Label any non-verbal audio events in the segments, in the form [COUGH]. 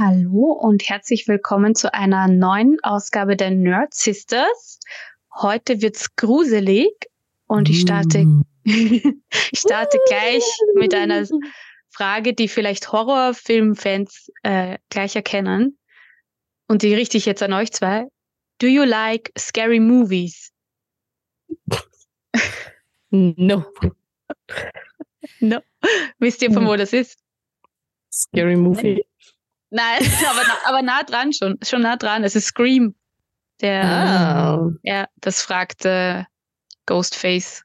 Hallo und herzlich willkommen zu einer neuen Ausgabe der Nerd Sisters. Heute wird's gruselig und ich starte, [LAUGHS] ich starte gleich mit einer Frage, die vielleicht Horrorfilmfans äh, gleich erkennen. Und die richte ich jetzt an euch zwei. Do you like scary movies? No. No. Wisst ihr, von wo das ist? Scary Movie. Nein, [LAUGHS] aber, aber nah dran schon. Schon nah dran. Es ist Scream. Der, Ah. ja, das fragte Ghostface.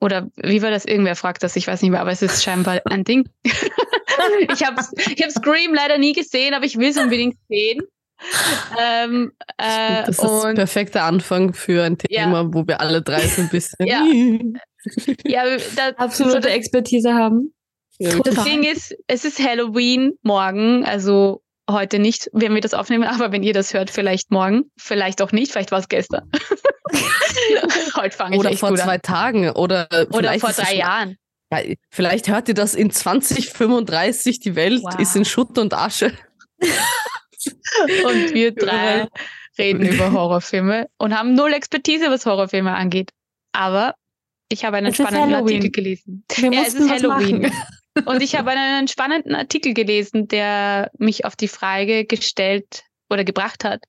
Oder wie war das? Irgendwer fragt das, ich weiß nicht mehr, aber es ist scheinbar ein Ding. [LAUGHS] ich habe ich hab Scream leider nie gesehen, aber ich will es unbedingt sehen. Ähm, äh, Das ist ein perfekter Anfang für ein Ja. Thema, wo wir alle drei so ein bisschen. Ja. [LAUGHS] ja, da, absolute so, Expertise haben. Ja, das. Ding ist, es ist Halloween morgen, also heute nicht, wenn wir das aufnehmen, [LAUGHS] aber wenn ihr das hört, vielleicht morgen, vielleicht auch nicht, vielleicht war es gestern. [LAUGHS] heute fange ich Oder echt vor gut zwei an. Tagen oder, Oder vielleicht vor drei Jahren. Ja, vielleicht hört ihr das in 2035, die Welt Wow. ist in Schutt und Asche. [LAUGHS] Und wir drei reden über Horrorfilme und haben null Expertise, was Horrorfilme angeht. Aber ich habe einen Es spannenden Halloween. Artikel gelesen. Wir Ja, es ist was Halloween. Und ich habe einen spannenden Artikel gelesen, der mich auf die Frage gestellt oder gebracht hat,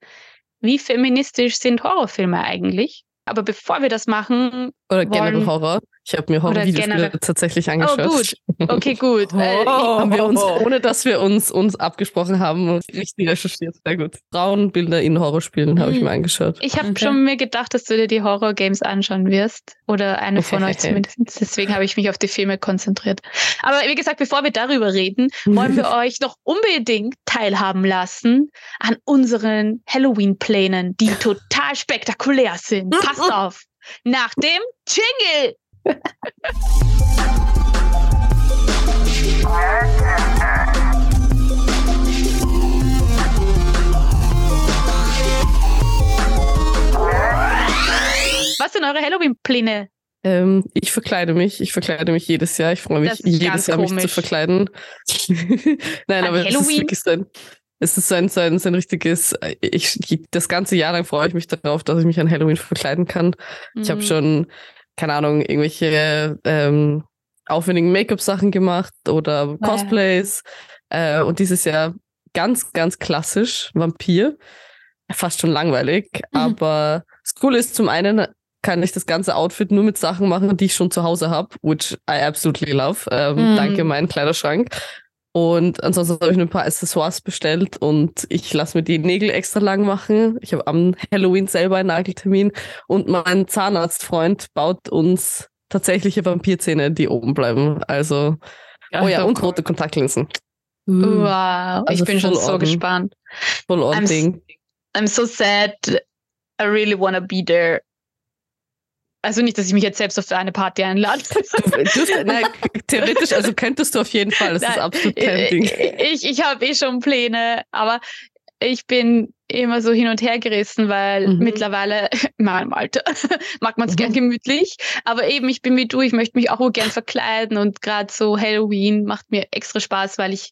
wie feministisch sind Horrorfilme eigentlich? Aber bevor wir das machen, Oder generell Wollen- Horror. Ich habe mir Horrorvideospiele tatsächlich oh angeschaut. gut, okay gut. [LAUGHS] Äh, Haben wir uns, ohne dass wir uns, uns abgesprochen haben, richtig recherchiert. Sehr gut. Frauenbilder in Horrorspielen habe ich mir angeschaut. Ich habe Okay. schon mir gedacht, dass du dir die Horror-Games anschauen wirst. Oder eine von [LAUGHS] euch zumindest. Deswegen habe ich mich auf die Filme konzentriert. Aber wie gesagt, bevor wir darüber reden, wollen wir [LAUGHS] euch noch unbedingt teilhaben lassen an unseren Halloween-Plänen, die total spektakulär sind. Passt auf! Nach dem Jingle! Was sind eure Halloween-Pläne? Ähm, ich verkleide mich. Ich verkleide mich jedes Jahr. Ich freue mich jedes Jahr, mich zu verkleiden. [LAUGHS] Nein, An aber es ist Halloween? wirklich so ein, es ist so ein, so ein, so ein richtiges, ich, das ganze Jahr lang freue ich mich darauf, dass ich mich an Halloween verkleiden kann. Ich habe Mhm. schon, keine Ahnung, irgendwelche ähm, aufwendigen Make-up-Sachen gemacht oder Ja. Cosplays. Äh, und dieses Jahr ganz, ganz klassisch Vampir. Fast schon langweilig. Mhm. [LAUGHS] Aber das Coole ist, zum einen kann ich das ganze Outfit nur mit Sachen machen, die ich schon zu Hause habe, which I absolutely love. Ähm, Mhm. Danke, mein Kleiderschrank. Und ansonsten habe ich ein paar Accessoires bestellt und ich lasse mir die Nägel extra lang machen. Ich habe am Halloween selber einen Nageltermin und mein Zahnarztfreund baut uns tatsächliche Vampirzähne, die oben bleiben. Also, oh ja, und rote Kontaktlinsen. Uh. Wow, ich Also bin schon so on. gespannt. Voll on I'm Ding. I'm so sad. I really wanna be there. Also nicht, dass ich mich jetzt selbst auf eine Party einlade. [LAUGHS] Theoretisch, also könntest du auf jeden Fall. Das ist Nein, absolut kein Ding. ich ich habe eh schon Pläne, aber ich bin immer so hin und her gerissen, weil Mhm. mittlerweile [LAUGHS] in meinem Alter [LAUGHS] mag man es Mhm. gern gemütlich. Aber eben, ich bin wie du, ich möchte mich auch gern verkleiden und gerade so Halloween macht mir extra Spaß, weil ich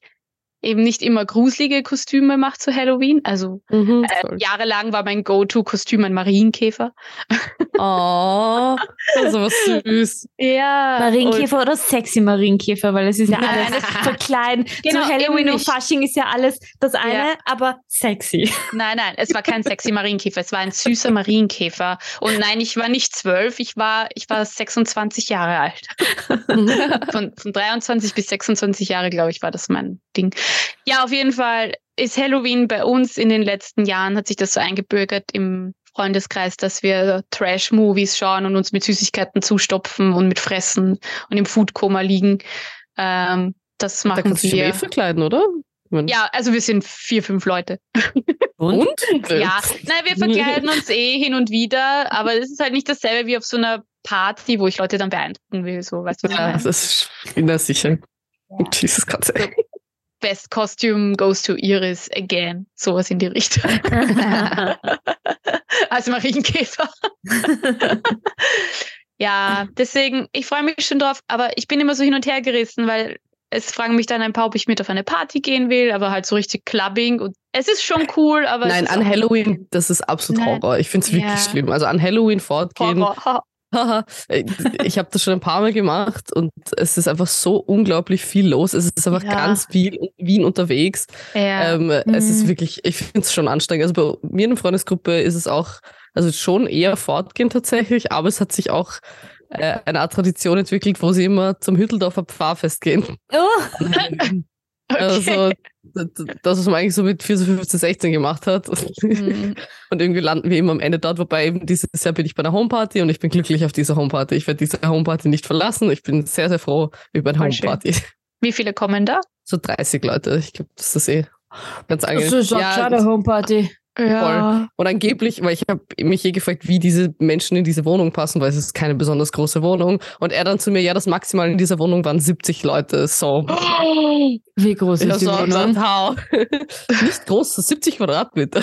eben nicht immer gruselige Kostüme mache zu Halloween. Also Mhm, äh, jahrelang war mein Go-To-Kostüm ein Marienkäfer. [LAUGHS] Oh, aber süß. Ja. Marienkäfer oder sexy Marienkäfer, weil es ist ja [LAUGHS] alles verkleiden. Genau, Zu Halloween und. Fasching ist ja alles das eine, Ja. aber sexy. [LAUGHS] Nein, nein, es war kein sexy Marienkäfer, es war ein süßer Marienkäfer. Und nein, ich war nicht zwölf, ich war, ich war 26 Jahre alt. Von, von 23 bis 26 Jahre, glaube ich, war das mein Ding. Ja, auf jeden Fall ist Halloween bei uns in den letzten Jahren, hat sich das so eingebürgert im Freundeskreis, dass wir Trash-Movies schauen und uns mit Süßigkeiten zustopfen und mit Fressen und im Foodkoma liegen. Ähm, das Da machen kannst du dich aber eh wir. verkleiden, oder? Ich Ja, also wir sind vier, fünf Leute. Und? Ja, nein, wir verkleiden uns eh hin und wieder, aber es ist halt nicht dasselbe wie auf so einer Party, wo ich Leute dann beeindrucken will, so, weißt du, was ich Ja, meine? das ist na sicher. Jesus Gott. Best Costume goes to Iris again, sowas in die Richtung. [LAUGHS] Als Marienkäfer. ja, deswegen, ich freue mich schon drauf, aber ich bin immer so hin und her gerissen, weil es fragen mich dann ein paar, ob ich mit auf eine Party gehen will, aber halt so richtig Clubbing und es ist schon cool, aber. Nein, an Halloween, das ist absolut Nein. Horror. Ich finde es wirklich Ja. schlimm. Also an Halloween fortgehen. Horror. Haha, [LAUGHS] äh, ich habe das schon ein paar Mal gemacht und es ist einfach so unglaublich viel los. Es ist einfach Ja. ganz viel in Wien unterwegs. Ja. Ähm, Es ist Mhm. wirklich, ich finde es schon anstrengend. Also bei mir in der Freundesgruppe ist es auch, also schon eher fortgehen tatsächlich, aber es hat sich auch äh, eine Art Tradition entwickelt, wo sie immer zum Hütteldorfer Pfarrfest gehen. Oh, [LAUGHS] [LAUGHS] Also das, das, was man eigentlich so mit 14, 15, 16 gemacht hat. Mhm. [LAUGHS] Und irgendwie landen wir immer am Ende dort, wobei eben dieses Jahr bin ich bei einer Homeparty und ich bin glücklich auf dieser Homeparty. Ich werde diese Homeparty nicht verlassen. Ich bin sehr, sehr froh über eine. Homeparty. Wie viele kommen da? So 30 Leute. Ich glaube, das ist eh ganz das angenehm. ist eine kleine Homeparty. Ja. Und angeblich, weil ich habe mich je gefragt, wie diese Menschen in diese Wohnung passen, weil es ist keine besonders große Wohnung. Und er dann zu mir, ja, das Maximal in dieser Wohnung waren 70 Leute. So. Wie groß ist die Wohnung? [LAUGHS] Nicht groß, 70 Quadratmeter.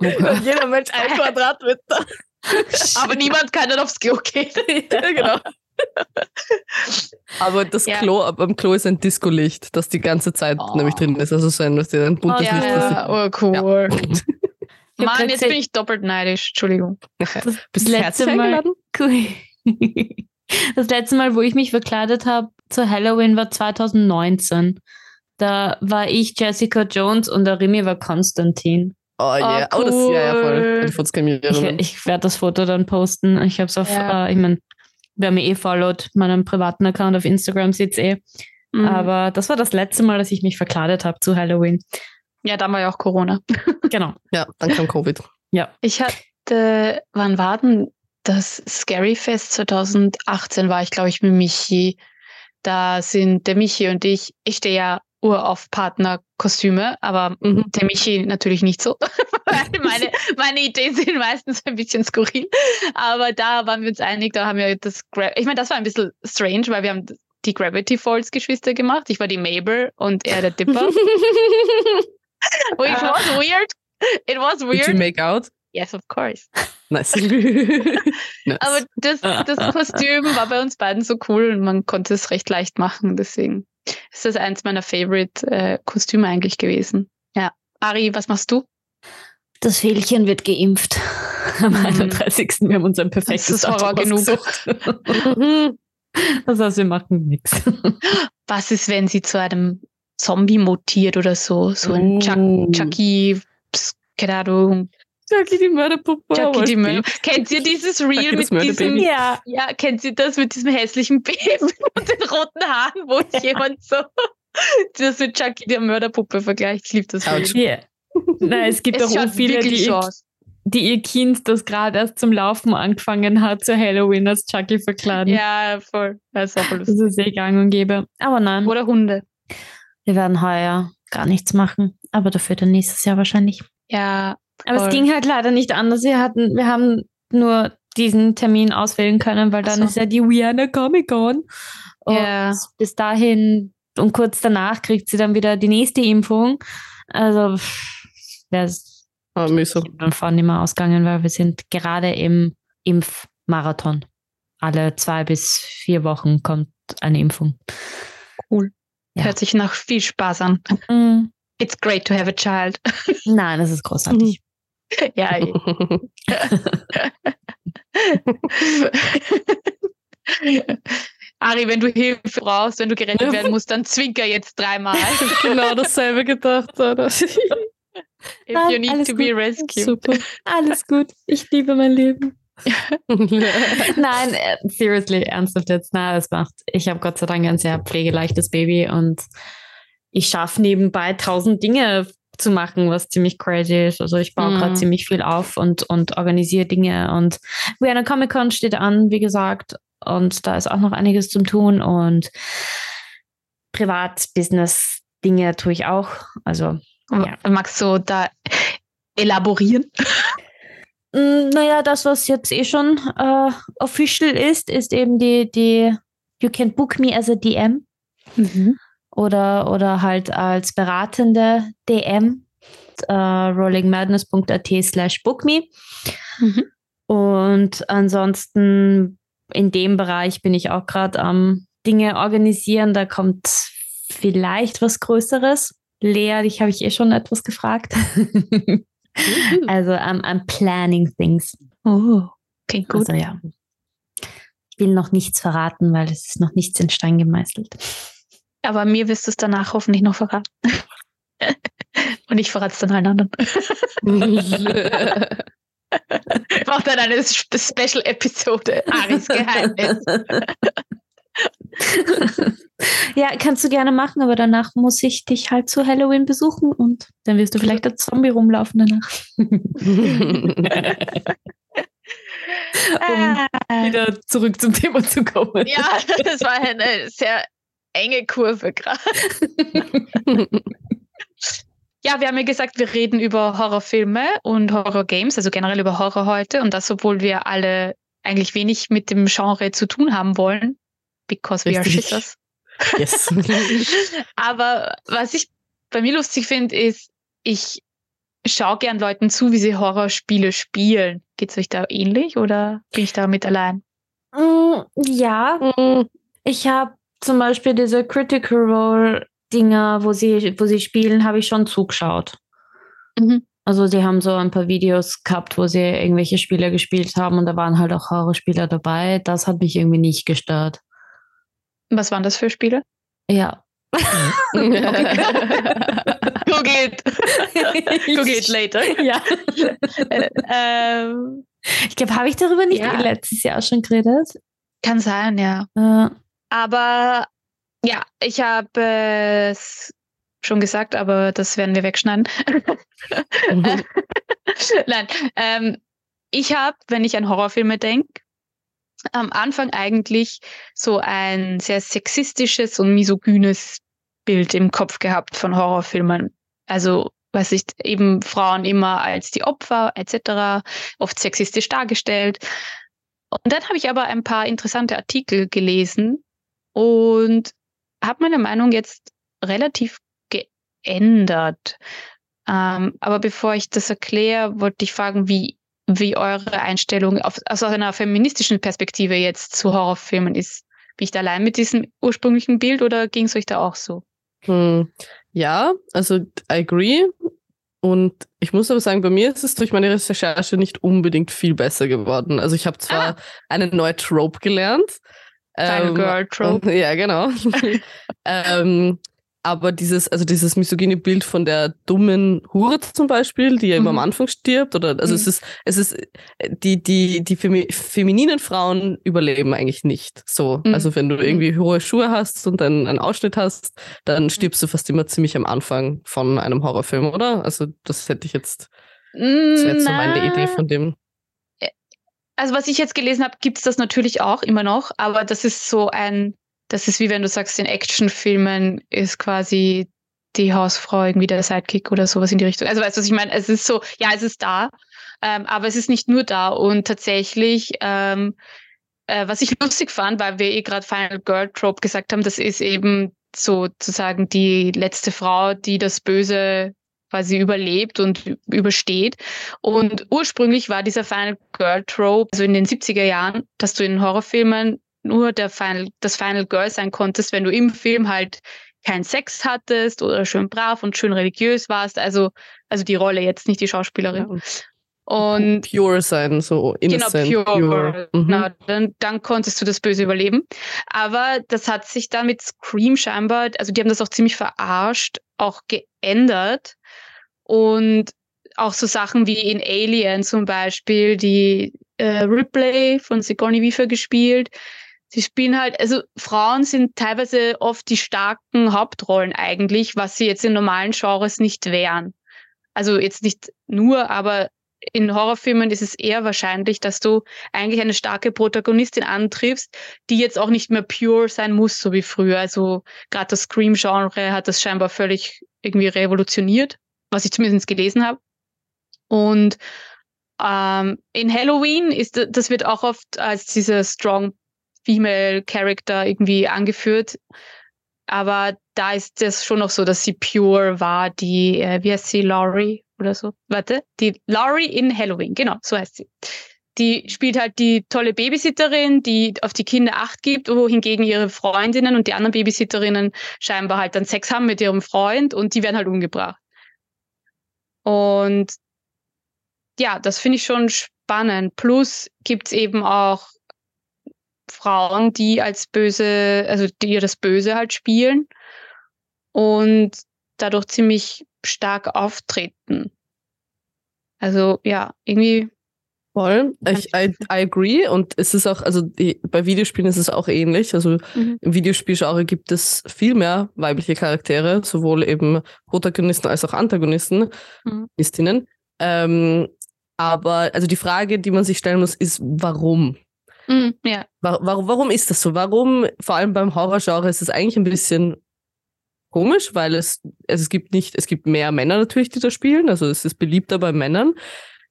Und [LAUGHS] jeder Mensch ein Quadratmeter. [LAUGHS] Aber niemand kann dann aufs Klo gehen. ja, genau. Aber das Ja. Klo, am Klo ist ein Disco-Licht, das die ganze Zeit Oh. nämlich drin ist. Also so ein, ein buntes Oh, Licht. Das Ja, oh cool. Hab Mann, jetzt gesehen- bin ich doppelt neidisch. Entschuldigung. [LAUGHS] Bist du letzte Mal-? Cool. [LAUGHS] Das letzte Mal, wo ich mich verkleidet habe zu Halloween, war 2019. Da war ich Jessica Jones und der Remy war Konstantin. Oh yeah. Oh, das, ja, ja, voll. Kann ich Ich, werde das Foto dann posten. Ich habe es auf, Ja. äh, ich meine, wer mir eh followt, meinen privaten Account auf Instagram sieht's eh. Mhm. Aber das war das letzte Mal, dass ich mich verkleidet habe zu Halloween. Ja, da war ja auch Corona. [LAUGHS] Genau. Ja, dann kam Covid. Ich hatte, wann war denn das Scary Fest 2018 war ich, glaube ich, mit Michi. Da sind der Michi und ich, ich stehe ja ur auf Partnerkostüme, aber Mhm. der Michi natürlich nicht so. [LAUGHS] Meine, meine Ideen sind meistens ein bisschen skurril. Aber da waren wir uns einig, da haben wir das, Gra ich meine, das war ein bisschen strange, weil wir haben die Gravity Falls Geschwister gemacht. Ich war die Mabel und er der Dipper. [LAUGHS] Which was weird. It was Did you weird. make out? Yes, of course. [LAUGHS] Nice. [LAUGHS] nice. Aber das, das Kostüm war bei uns beiden so cool und man konnte es recht leicht machen. Deswegen ist das eins meiner Favorite äh, Kostüme eigentlich gewesen. Ja. Ari, was machst du? Das Fählchen wird geimpft. [LAUGHS] Am Mhm. 31. Wir haben uns ein perfektes Das ist Horror genug. Mhm. Das heißt, wir machen nichts. Was ist, wenn sie zu einem Zombie mutiert oder so? So ein Chuck, Uh. Chucky, Pss, keine Ahnung, Jackie die Mörderpuppe. Chucky die ich Mörder. Kennt ihr dieses Reel Chucky das mit diesem. Ja. ja, kennt ihr das mit diesem hässlichen Baby [LAUGHS] und den roten Haaren, wo jemand so [LAUGHS] das mit Chucky der Mörderpuppe vergleicht? Ich liebe das. Reel. ja. Nein, es gibt Es auch viele, die, ihr, die ihr Kind, das gerade erst zum Laufen angefangen hat, zu Halloween als Chucky verkleiden. Ja, voll. Das ist auch Das lustig. ist eh gang und gäbe. Aber nein, Oder Hunde. Wir werden heuer gar nichts machen. Aber dafür dann nächstes Jahr wahrscheinlich. Ja. Aber voll. es ging halt leider nicht anders. Wir hatten, wir haben nur diesen Termin auswählen können, weil dann so. ist ja die Vienna Comic Con. Und Ja. bis dahin und kurz danach kriegt sie dann wieder die nächste Impfung. Also wäre es Ah, mühsam. davon nicht mehr ausgegangen, weil wir sind gerade im Impfmarathon. Alle zwei bis vier Wochen kommt eine Impfung. Ja. Hört sich nach viel Spaß an. Mm, It's great to have a child. [LAUGHS] Nein, das ist großartig. [LAUGHS] ja. [LAUGHS] Ari, wenn du Hilfe brauchst, wenn du gerettet werden musst, dann zwinker jetzt dreimal. genau dasselbe gedacht. Oder? If you need alles to be gut. rescued. Super. Alles gut. Ich liebe mein Leben. [LAUGHS] Nein, äh, seriously, ernsthaft jetzt. Nein, das macht. Ich habe Gott sei Dank ein sehr pflegeleichtes Baby und ich schaffe nebenbei tausend Dinge zu machen, was ziemlich crazy ist. Also ich baue Mhm. gerade ziemlich viel auf und, und organisiere Dinge. Und Vienna Comic Con steht an, wie gesagt. Und da ist auch noch einiges zum tun. Und Privat-Business-Dinge tue ich auch. Also Ja. Magst du da elaborieren? [LAUGHS] Mm, Naja, das, was jetzt eh schon äh, official ist, ist eben die, die You can book me as a DM oder, oder halt als beratende DM. Äh, rollingmadness.at slash book me. Mhm. Und ansonsten in dem Bereich bin ich auch gerade am Dinge organisieren. Da kommt vielleicht was Größeres. Lea, dich habe ich eh schon etwas gefragt. [LAUGHS] also I'm, I'm planning things. Oh, klingt gut. Also ja. Ich will noch nichts verraten, weil es ist noch nichts in Stein gemeißelt. Aber mir wirst du es danach hoffentlich noch verraten. [LAUGHS] Und ich verrate es dann allen anderen. [LAUGHS] ich mache dann eine Special-Episode, Aris Geheimnis. [LAUGHS] ja, kannst du gerne machen, aber danach muss ich dich halt zu Halloween besuchen und dann wirst du vielleicht als Zombie rumlaufen danach. um wieder zurück zum Thema zu kommen. Ja, das war eine sehr enge Kurve gerade. ja, wir haben ja gesagt, wir reden über Horrorfilme und Horrorgames, also generell über Horror heute und das, obwohl wir alle eigentlich wenig mit dem Genre zu tun haben wollen, because we Richtig. are shitters. Yes. [LAUGHS] Aber was ich bei mir lustig finde, ist, ich schaue gern Leuten zu, wie sie Horrorspiele spielen. Geht es euch da ähnlich oder bin ich damit allein? Mm, ja, mm. ich habe zum Beispiel diese Critical Role Dinger, wo sie, wo sie spielen, habe ich schon zugeschaut. Mhm. Also sie haben so ein paar Videos gehabt, wo sie irgendwelche Spiele gespielt haben und da waren halt auch Horrorspieler dabei. Das hat mich irgendwie nicht gestört. Was waren das für Spiele? Ja. Google it. Google it later. [LAUGHS] Ja. ähm, ich glaube, habe ich darüber nicht ja. letztes Jahr schon geredet? Kann sein, ja. Äh, aber ja, ich habe es schon gesagt, aber das werden wir wegschneiden. Mhm. [LAUGHS] Nein, ähm, ich habe, wenn ich an Horrorfilme denke, am Anfang eigentlich so ein sehr sexistisches und misogynes Bild im Kopf gehabt von Horrorfilmen. Also, weiß ich, eben Frauen immer als die Opfer etc., oft sexistisch dargestellt. Und dann habe ich aber ein paar interessante Artikel gelesen und habe meine Meinung jetzt relativ geändert. Ähm, aber bevor ich das erkläre, wollte ich fragen, wie, wie eure Einstellung auf, also aus einer feministischen Perspektive jetzt zu Horrorfilmen ist. Bin ich da allein mit diesem ursprünglichen Bild oder ging es euch da auch so? Hm, ja, also I agree. Und ich muss aber sagen, bei mir ist es durch meine Recherche nicht unbedingt viel besser geworden. Also ich habe zwar ah. eine neue Trope gelernt, Final ähm, Girl Trope. [LAUGHS] Ja, genau. [LAUGHS] ähm, aber dieses, also dieses misogyne Bild von der dummen Hure zum Beispiel, die ja mhm. immer am mhm. Anfang stirbt, oder also mhm. es ist, es ist, die, die, die Femi femininen Frauen überleben eigentlich nicht. So. Mhm. Also wenn du irgendwie hohe Schuhe hast und dann einen Ausschnitt hast, dann mhm. stirbst du fast immer ziemlich am Anfang von einem Horrorfilm, oder? Also das hätte ich jetzt, das wäre jetzt so meine Idee von dem also was ich jetzt gelesen habe, gibt es das natürlich auch immer noch, aber das ist so ein, das ist wie wenn du sagst, in Actionfilmen ist quasi die Hausfrau irgendwie der Sidekick oder sowas in die Richtung. Also weißt du, was ich meine? Es ist so, ja, es ist da, ähm, aber es ist nicht nur da. Und tatsächlich, ähm, äh, was ich lustig fand, weil wir eh gerade Final Girl Trope gesagt haben, das ist eben sozusagen die letzte Frau, die das Böse quasi überlebt und übersteht. Und ursprünglich war dieser Final Girl Trope, also in den 70er Jahren, dass du in Horrorfilmen nur der Final, das Final Girl sein konntest, wenn du im Film halt keinen Sex hattest oder schön brav und schön religiös warst. Also, also die Rolle jetzt, nicht die Schauspielerin. Ja. Und pure sein, so innocent. Genau, pure. pure. Mhm. Genau, dann, dann konntest du das Böse überleben. Aber das hat sich dann mit Scream scheinbar, also die haben das auch ziemlich verarscht, auch geändert. Und auch so Sachen wie in Alien zum Beispiel, die äh, Ripley von Sigourney Weaver gespielt. Sie spielen halt, also Frauen sind teilweise oft die starken Hauptrollen eigentlich, was sie jetzt in normalen Genres nicht wären. Also jetzt nicht nur, aber in Horrorfilmen ist es eher wahrscheinlich, dass du eigentlich eine starke Protagonistin antriffst, die jetzt auch nicht mehr pure sein muss, so wie früher. Also gerade das Scream-Genre hat das scheinbar völlig irgendwie revolutioniert was ich zumindest gelesen habe. Und ähm, in Halloween ist das wird auch oft als dieser strong female Character irgendwie angeführt. Aber da ist das schon noch so, dass sie pure war, die, äh, wie heißt sie, Laurie oder so? Warte, die Laurie in Halloween, genau, so heißt sie. die spielt halt die tolle Babysitterin, die auf die Kinder Acht gibt, wohingegen ihre Freundinnen und die anderen Babysitterinnen scheinbar halt dann Sex haben mit ihrem Freund und die werden halt umgebracht. Und ja, das finde ich schon spannend. Plus gibt es eben auch Frauen, die als böse, also die ihr das Böse halt spielen und dadurch ziemlich stark auftreten. Also ja, irgendwie. Voll. Ich, I, I agree. Und es ist auch, also die, bei Videospielen ist es auch ähnlich. Also mhm. im Videospielgenre gibt es viel mehr weibliche Charaktere, sowohl eben Protagonisten als auch Antagonisten, mhm. Ähm, aber also die Frage, die man sich stellen muss, ist, warum? Mhm, ja. Warum, warum ist das so? Warum, vor allem beim Horrorgenre, ist es eigentlich ein bisschen komisch, weil es, also es gibt nicht, es gibt mehr Männer natürlich, die da spielen, also es ist beliebter bei Männern.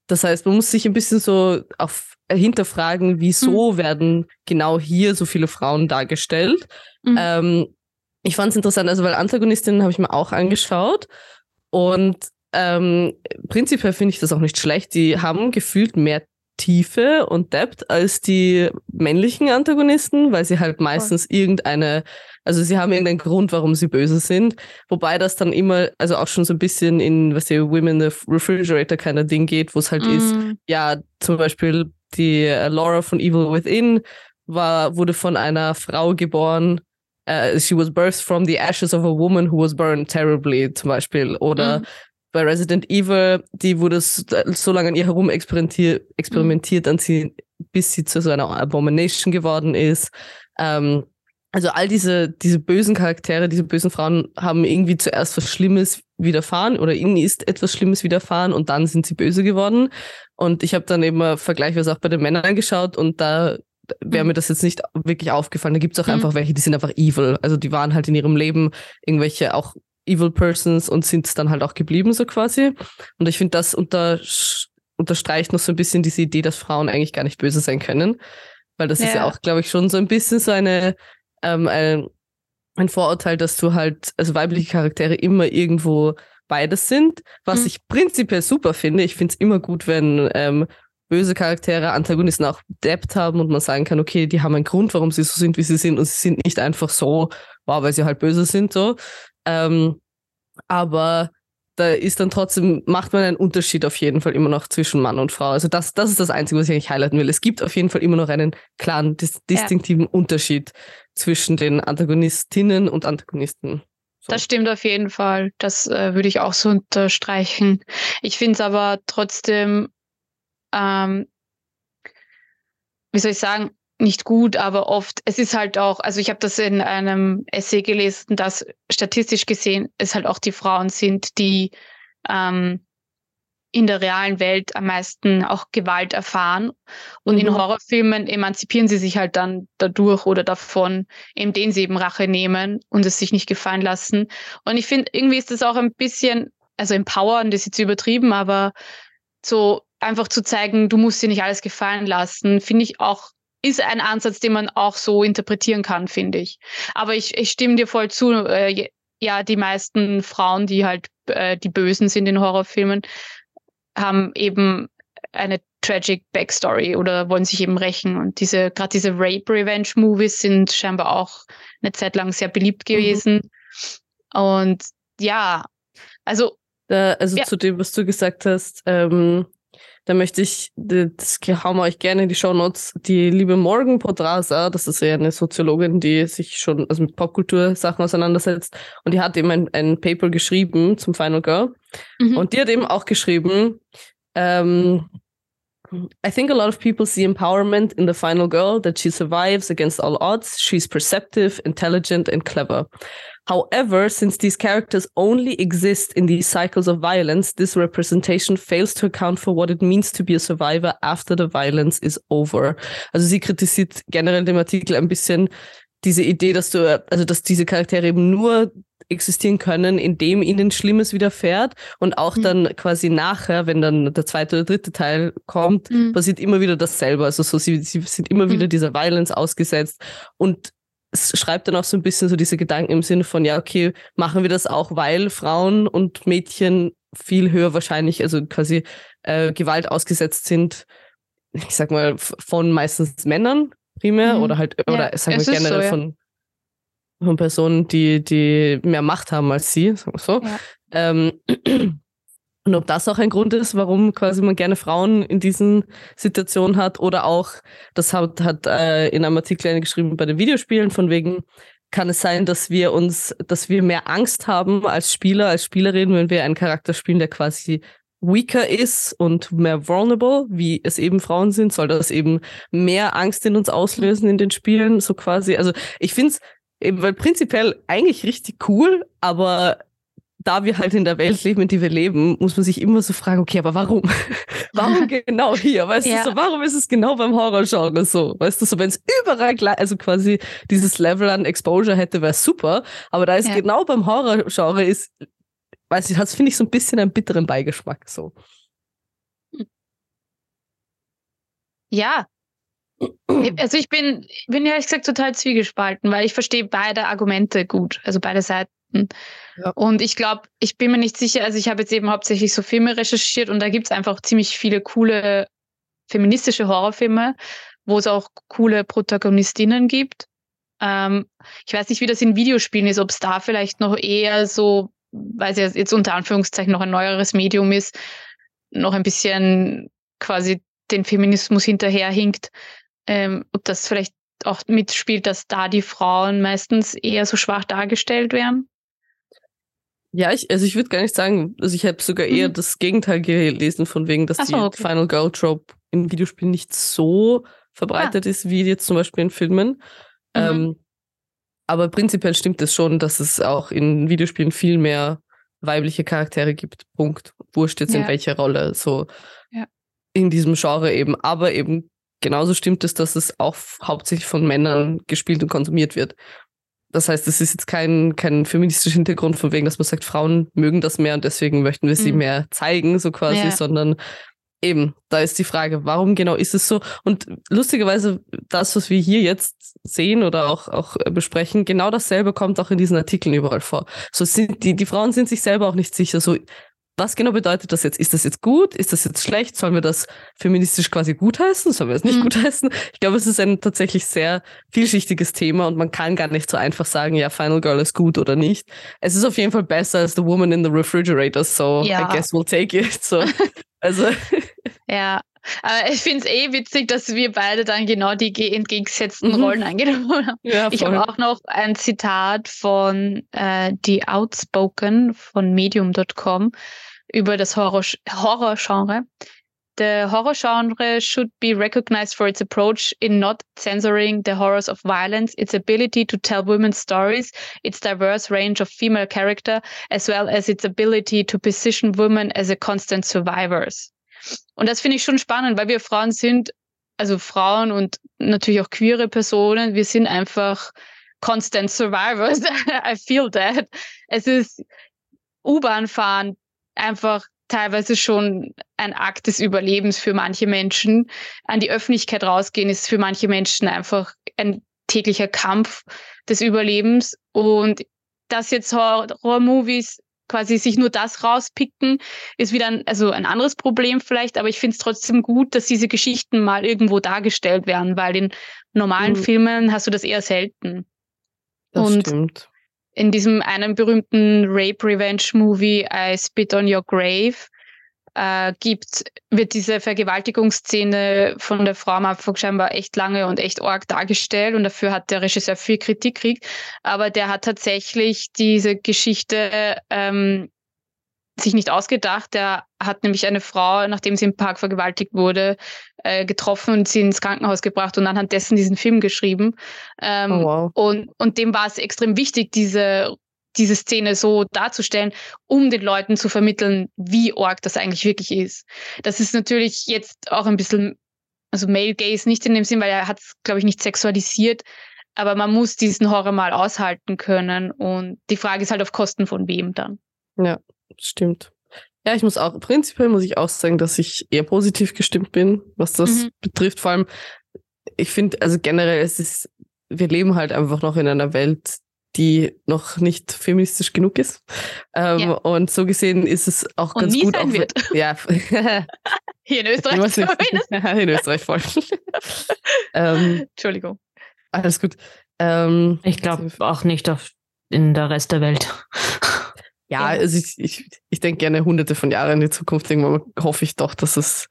Das heißt, man muss sich ein bisschen so auf, äh, hinterfragen, wieso mhm. werden genau hier so viele Frauen dargestellt. Mhm. Ähm, ich fand es interessant, also weil Antagonistinnen habe ich mir auch angeschaut und ähm, prinzipiell finde ich das auch nicht schlecht. Die haben gefühlt mehr Tiefe und Depth als die männlichen Antagonisten, weil sie halt meistens oh. irgendeine, also sie haben irgendeinen Grund, warum sie böse sind. Wobei das dann immer, also auch schon so ein bisschen in, was die Women the Refrigerator kind of Ding geht, wo es halt mm. ist, ja, zum Beispiel die äh, Laura von Evil Within war, wurde von einer Frau geboren, uh, she was birthed from the ashes of a woman who was burned terribly, zum Beispiel. Oder mm bei Resident Evil, die wurde so lange an ihr herum experimentiert, an sie, bis sie zu so einer Abomination geworden ist. Ähm, also all diese, diese bösen Charaktere, diese bösen Frauen haben irgendwie zuerst was Schlimmes widerfahren oder ihnen ist etwas Schlimmes widerfahren und dann sind sie böse geworden. Und ich habe dann eben vergleichsweise auch bei den Männern geschaut und da wäre mir das jetzt nicht wirklich aufgefallen. Da gibt es auch mhm. einfach welche, die sind einfach evil. Also die waren halt in ihrem Leben irgendwelche auch Evil Persons und sind es dann halt auch geblieben, so quasi. Und ich finde, das unter, unterstreicht noch so ein bisschen diese Idee, dass Frauen eigentlich gar nicht böse sein können. Weil das ja. ist ja auch, glaube ich, schon so ein bisschen so eine, ähm, ein, ein Vorurteil, dass du halt, also weibliche Charaktere immer irgendwo beides sind, was mhm. ich prinzipiell super finde. Ich finde es immer gut, wenn ähm, böse Charaktere, Antagonisten auch Depth haben und man sagen kann, okay, die haben einen Grund, warum sie so sind, wie sie sind und sie sind nicht einfach so, wow, weil sie halt böse sind, so. Ähm, aber da ist dann trotzdem, macht man einen Unterschied auf jeden Fall immer noch zwischen Mann und Frau. Also das, das ist das Einzige, was ich eigentlich highlighten will. Es gibt auf jeden Fall immer noch einen klaren, dis distinktiven ja. Unterschied zwischen den Antagonistinnen und Antagonisten. So. Das stimmt auf jeden Fall. Das äh, würde ich auch so unterstreichen. Ich finde es aber trotzdem, ähm, wie soll ich sagen, nicht gut, aber oft, es ist halt auch, also ich habe das in einem Essay gelesen, dass statistisch gesehen es halt auch die Frauen sind, die ähm, in der realen Welt am meisten auch Gewalt erfahren. Und mhm. in Horrorfilmen emanzipieren sie sich halt dann dadurch oder davon, indem sie eben Rache nehmen und es sich nicht gefallen lassen. Und ich finde, irgendwie ist das auch ein bisschen, also empowern, das ist jetzt übertrieben, aber so einfach zu zeigen, du musst dir nicht alles gefallen lassen, finde ich auch ist ein Ansatz, den man auch so interpretieren kann, finde ich. Aber ich, ich stimme dir voll zu. Äh, ja, die meisten Frauen, die halt äh, die Bösen sind in Horrorfilmen, haben eben eine tragic Backstory oder wollen sich eben rächen. Und diese, gerade diese Rape Revenge Movies sind scheinbar auch eine Zeit lang sehr beliebt mhm. gewesen. Mhm. Und ja, also. Da, also ja. zu dem, was du gesagt hast, ähm, da möchte ich, das hauen wir euch gerne in die Show Notes, die liebe Morgan Podrasa, das ist ja eine Soziologin, die sich schon also mit Popkultur-Sachen auseinandersetzt und die hat eben ein, ein Paper geschrieben zum Final Girl mhm. und die hat eben auch geschrieben, ähm, I think a lot of people see empowerment in the final girl that she survives against all odds. She's perceptive, intelligent, and clever. However, since these characters only exist in these cycles of violence, this representation fails to account for what it means to be a survivor after the violence is over. Also sie kritisiert generell dem Artikel ein bisschen diese Idee, dass du, also dass diese Charaktere eben nur existieren können, indem ihnen Schlimmes widerfährt und auch mhm. dann quasi nachher, wenn dann der zweite oder dritte Teil kommt, mhm. passiert immer wieder dasselbe. Also so, sie, sie sind immer mhm. wieder dieser Violence ausgesetzt und schreibt dann auch so ein bisschen so diese Gedanken im Sinne von, ja, okay, machen wir das auch, weil Frauen und Mädchen viel höher wahrscheinlich, also quasi äh, Gewalt ausgesetzt sind ich sag mal, von meistens Männern primär mhm. oder halt, oder ja, sag mal generell so, ja. von, von Personen, die, die mehr Macht haben als sie, sagen wir so. Ja. Ähm, und ob das auch ein Grund ist, warum quasi man gerne Frauen in diesen Situationen hat oder auch, das hat, hat äh, in einem Artikel geschrieben bei den Videospielen, von wegen, kann es sein, dass wir uns, dass wir mehr Angst haben als Spieler, als Spielerin, wenn wir einen Charakter spielen, der quasi weaker ist und mehr vulnerable, wie es eben Frauen sind, soll das eben mehr Angst in uns auslösen in den Spielen, so quasi. Also ich finde es eben, weil prinzipiell eigentlich richtig cool, aber da wir halt in der Welt leben, in die wir leben, muss man sich immer so fragen, okay, aber warum? [LAUGHS] warum genau hier? Weißt ja. du so, warum ist es genau beim Horrorgenre so? Weißt du so, wenn es überall gleich, also quasi dieses Level an Exposure hätte, wäre super, aber da es ja. genau beim Horrorgenre ist, weiß ich, hat finde ich so ein bisschen einen bitteren Beigeschmack so. Ja. Also ich bin, bin ehrlich gesagt total zwiegespalten, weil ich verstehe beide Argumente gut, also beide Seiten. Ja. Und ich glaube, ich bin mir nicht sicher, also ich habe jetzt eben hauptsächlich so Filme recherchiert und da gibt es einfach ziemlich viele coole feministische Horrorfilme, wo es auch coole Protagonistinnen gibt. Ähm, ich weiß nicht, wie das in Videospielen ist, ob es da vielleicht noch eher so, weil es jetzt unter Anführungszeichen noch ein neueres Medium ist, noch ein bisschen quasi den Feminismus hinterherhinkt. Ähm, ob das vielleicht auch mitspielt, dass da die Frauen meistens eher so schwach dargestellt werden? Ja, ich, also ich würde gar nicht sagen, also ich habe sogar eher mhm. das Gegenteil gelesen, von wegen, dass so, die okay. Final Girl Trope in Videospielen nicht so verbreitet ah. ist, wie jetzt zum Beispiel in Filmen. Mhm. Ähm, aber prinzipiell stimmt es schon, dass es auch in Videospielen viel mehr weibliche Charaktere gibt. Punkt. Wurscht jetzt ja. in welcher Rolle, so ja. in diesem Genre eben. Aber eben genauso stimmt es, dass es auch hauptsächlich von Männern gespielt und konsumiert wird. Das heißt, es ist jetzt kein, kein feministischer Hintergrund von wegen, dass man sagt, Frauen mögen das mehr und deswegen möchten wir sie mhm. mehr zeigen, so quasi, ja. sondern eben, da ist die Frage, warum genau ist es so? Und lustigerweise, das, was wir hier jetzt sehen oder auch, auch besprechen, genau dasselbe kommt auch in diesen Artikeln überall vor. So sind die, die Frauen sind sich selber auch nicht sicher. So, was genau bedeutet das jetzt? Ist das jetzt gut? Ist das jetzt schlecht? Sollen wir das feministisch quasi gutheißen? Sollen wir es nicht mhm. gutheißen? Ich glaube, es ist ein tatsächlich sehr vielschichtiges Thema und man kann gar nicht so einfach sagen, ja, Final Girl ist gut oder nicht. Es ist auf jeden Fall besser als The Woman in the Refrigerator, so ja. I guess we'll take it. So. [LAUGHS] Also. ja, aber ich finde es eh witzig, dass wir beide dann genau die entgegengesetzten mhm. Rollen eingenommen haben. Ja, ich habe auch noch ein Zitat von äh, The Outspoken von medium.com über das Horror Horror-Genre. The horror genre should be recognized for its approach in not censoring the horrors of violence, its ability to tell women's stories, its diverse range of female character, as well as its ability to position women as a constant survivors. Und das finde ich schon spannend, weil wir Frauen sind, also Frauen und natürlich auch queere Personen, wir sind einfach constant survivors. [LAUGHS] I feel that. Es ist U-Bahn fahren, einfach teilweise schon ein Akt des Überlebens für manche Menschen. An die Öffentlichkeit rausgehen ist für manche Menschen einfach ein täglicher Kampf des Überlebens. Und dass jetzt Horror-Movies quasi sich nur das rauspicken, ist wieder ein, also ein anderes Problem vielleicht, aber ich finde es trotzdem gut, dass diese Geschichten mal irgendwo dargestellt werden, weil in normalen mhm. Filmen hast du das eher selten. Das Und stimmt in diesem einen berühmten Rape Revenge Movie I Spit on Your Grave äh, gibt, wird diese Vergewaltigungsszene von der Frau am Anfang scheinbar echt lange und echt arg dargestellt und dafür hat der Regisseur viel Kritik gekriegt. Aber der hat tatsächlich diese Geschichte ähm, sich nicht ausgedacht. Der hat nämlich eine Frau, nachdem sie im Park vergewaltigt wurde, äh, getroffen und sie ins Krankenhaus gebracht und anhand dessen diesen Film geschrieben. Ähm, oh, wow. und, und dem war es extrem wichtig, diese, diese Szene so darzustellen, um den Leuten zu vermitteln, wie arg das eigentlich wirklich ist. Das ist natürlich jetzt auch ein bisschen, also Male Gaze nicht in dem Sinn, weil er hat es, glaube ich, nicht sexualisiert, aber man muss diesen Horror mal aushalten können und die Frage ist halt auf Kosten von wem dann. Ja, stimmt. Ja, ich muss auch, prinzipiell muss ich auch sagen, dass ich eher positiv gestimmt bin, was das mhm. betrifft. Vor allem, ich finde, also generell, es ist, wir leben halt einfach noch in einer Welt, die noch nicht feministisch genug ist. Ähm, ja. Und so gesehen ist es auch und ganz nie gut. Sein auch, wird. [LAUGHS] Ja, [LAUGHS] Hier in Österreich [LAUGHS] in Österreich voll. ähm, Entschuldigung. alles gut. Ähm, Ich glaube auch nicht auf, in der Rest der Welt. Ja, also ich, ich, ich denke gerne hunderte von Jahren in die Zukunft. Irgendwann hoffe ich doch, dass es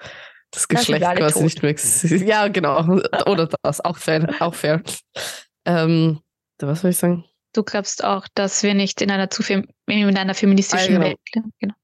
das Geschlecht alle quasi tot. nicht mehr existiert. Ja, genau. Oder das. Auch fair. Auch fair. Ähm, was soll ich sagen? Du glaubst auch, dass wir nicht in einer zu in einer feministischen Ah, genau. Welt leben. Genau.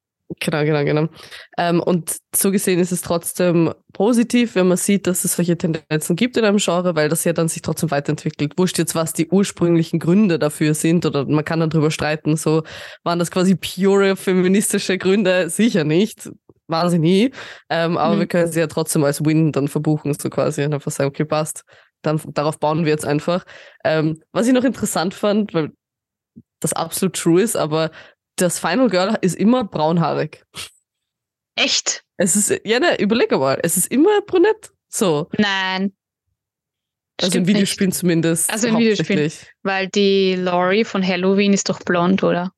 Genau, genau, genau. Ähm, und so gesehen ist es trotzdem positiv, wenn man sieht, dass es solche Tendenzen gibt in einem Genre, weil das ja dann sich trotzdem weiterentwickelt. Wurscht jetzt, was die ursprünglichen Gründe dafür sind oder man kann dann drüber streiten, so waren das quasi pure feministische Gründe? Sicher nicht. Waren sie nie. Ähm, aber Mhm. wir können sie ja trotzdem als Win dann verbuchen, so quasi und einfach sagen, okay, passt. Dann darauf bauen wir jetzt einfach. Ähm, was ich noch interessant fand, weil das absolut true ist, aber das Final Girl ist immer braunhaarig. Echt? Es ist, ja, ne, überleg mal, es ist immer brünett. So. Nein. Also Stimmt in Videospielen zumindest. Also in Videospielen. Nicht, weil die Laurie von Halloween ist doch blond, oder?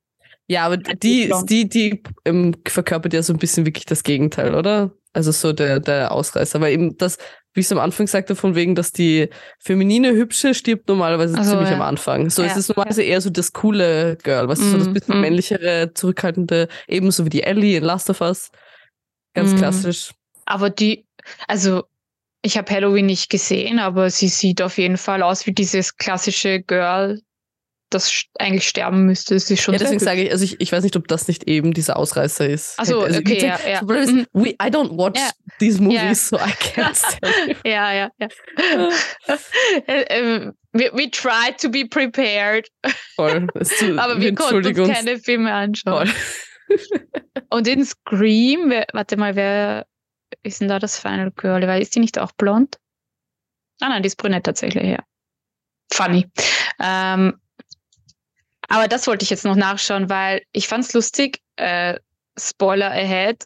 Ja, aber die, die, die ähm, verkörpert ja so ein bisschen wirklich das Gegenteil, oder? Also so der, der Ausreißer. Weil eben das, wie ich es am Anfang sagte, von wegen, dass die feminine Hübsche stirbt normalerweise Ach so, ziemlich ja. am Anfang. So Ja, es ist normalerweise eher so das coole Girl, was so das Mm, bisschen mm. männlichere, zurückhaltende, ebenso wie die Ellie in Last of Us. Ganz Mm. klassisch. Aber die, also ich habe Halloween nicht gesehen, aber sie sieht auf jeden Fall aus wie dieses klassische Girl, das eigentlich sterben müsste. Sie ist schon Ja, deswegen sage ich, also ich, ich weiß nicht, ob das nicht eben dieser Ausreißer ist. Ach so, also, okay, ja, ja. ist, Mhm. we, I don't watch Ja. these movies, Ja. so I can't [LAUGHS] tell you. Ja, ja, ja. [LAUGHS] Äh, äh, we, we tried to be prepared, Voll. Tut- [LAUGHS] aber wir konnten uns keine Filme anschauen. Und in Scream, wer, warte mal, wer ist denn da das Final Girl? Weil ist die nicht auch blond? Ah nein, die ist brünett tatsächlich, ja. Funny. Ähm, aber das wollte ich jetzt noch nachschauen, weil ich fand's lustig. Äh, Spoiler ahead.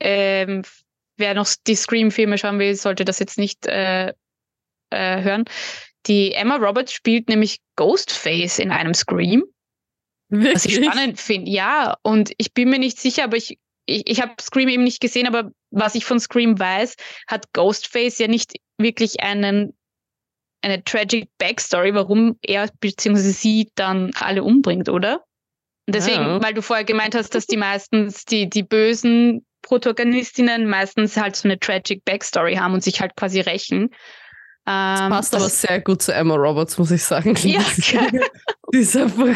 Ähm, wer noch die Scream-Filme schauen will, sollte das jetzt nicht äh, äh, hören. Die Emma Roberts spielt nämlich Ghostface in einem Scream. Was ich Wirklich? spannend finde, ja. Und ich bin mir nicht sicher, aber ich, ich, ich habe Scream eben nicht gesehen, aber was ich von Scream weiß, hat Ghostface ja nicht wirklich einen, eine tragic Backstory, warum er bzw. sie dann alle umbringt, oder? Und deswegen, Ja. weil du vorher gemeint hast, dass die meistens, die, die bösen Protagonistinnen meistens halt so eine tragic Backstory haben und sich halt quasi rächen. Ähm, Passt das- aber sehr gut zu Emma Roberts, muss ich sagen. Ja, [LAUGHS] [LAUGHS] Die ist einfach,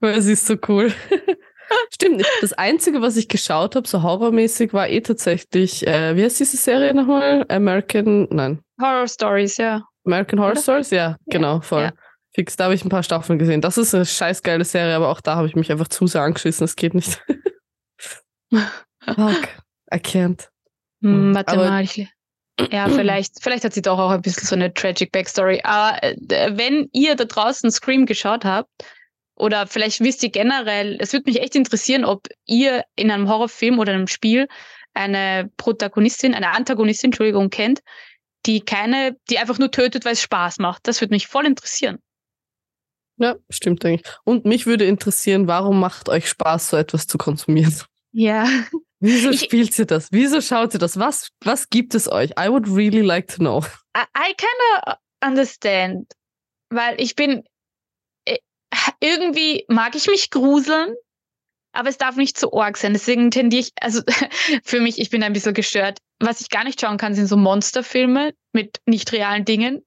weil sie ist so cool. [LAUGHS] Stimmt, das Einzige, was ich geschaut habe, so horrormäßig, war eh tatsächlich, äh, wie heißt diese Serie nochmal? American, nein, Horror Stories, ja. American Horror Oder? Stories? Ja, genau, voll. ja. Fix, da habe ich ein paar Staffeln gesehen. Das ist eine scheiß geile Serie, aber auch da habe ich mich einfach zu sehr angeschissen, es geht nicht. [LAUGHS] Fuck, I can't. Hm, warte Aber- mal. Ich, ja, vielleicht, vielleicht hat sie doch auch ein bisschen so eine tragic Backstory. Aber äh, wenn ihr da draußen Scream geschaut habt, oder vielleicht wisst ihr generell, es würde mich echt interessieren, ob ihr in einem Horrorfilm oder einem Spiel eine Protagonistin, eine Antagonistin, Entschuldigung, kennt, die keine, die einfach nur tötet, weil es Spaß macht. Das würde mich voll interessieren. Ja, stimmt eigentlich. Und mich würde interessieren, warum macht euch Spaß, so etwas zu konsumieren? Ja. [LAUGHS] Wieso Ich- spielt ihr das? Wieso schaut ihr das? Was, was gibt es euch? I would really like to know. I, I kinda understand, weil ich bin äh, irgendwie mag ich mich gruseln, aber es darf nicht zu arg sein. Deswegen tendiere ich, also [LAUGHS] für mich, ich bin ein bisschen gestört. Was ich gar nicht schauen kann, sind so Monsterfilme mit nicht realen Dingen,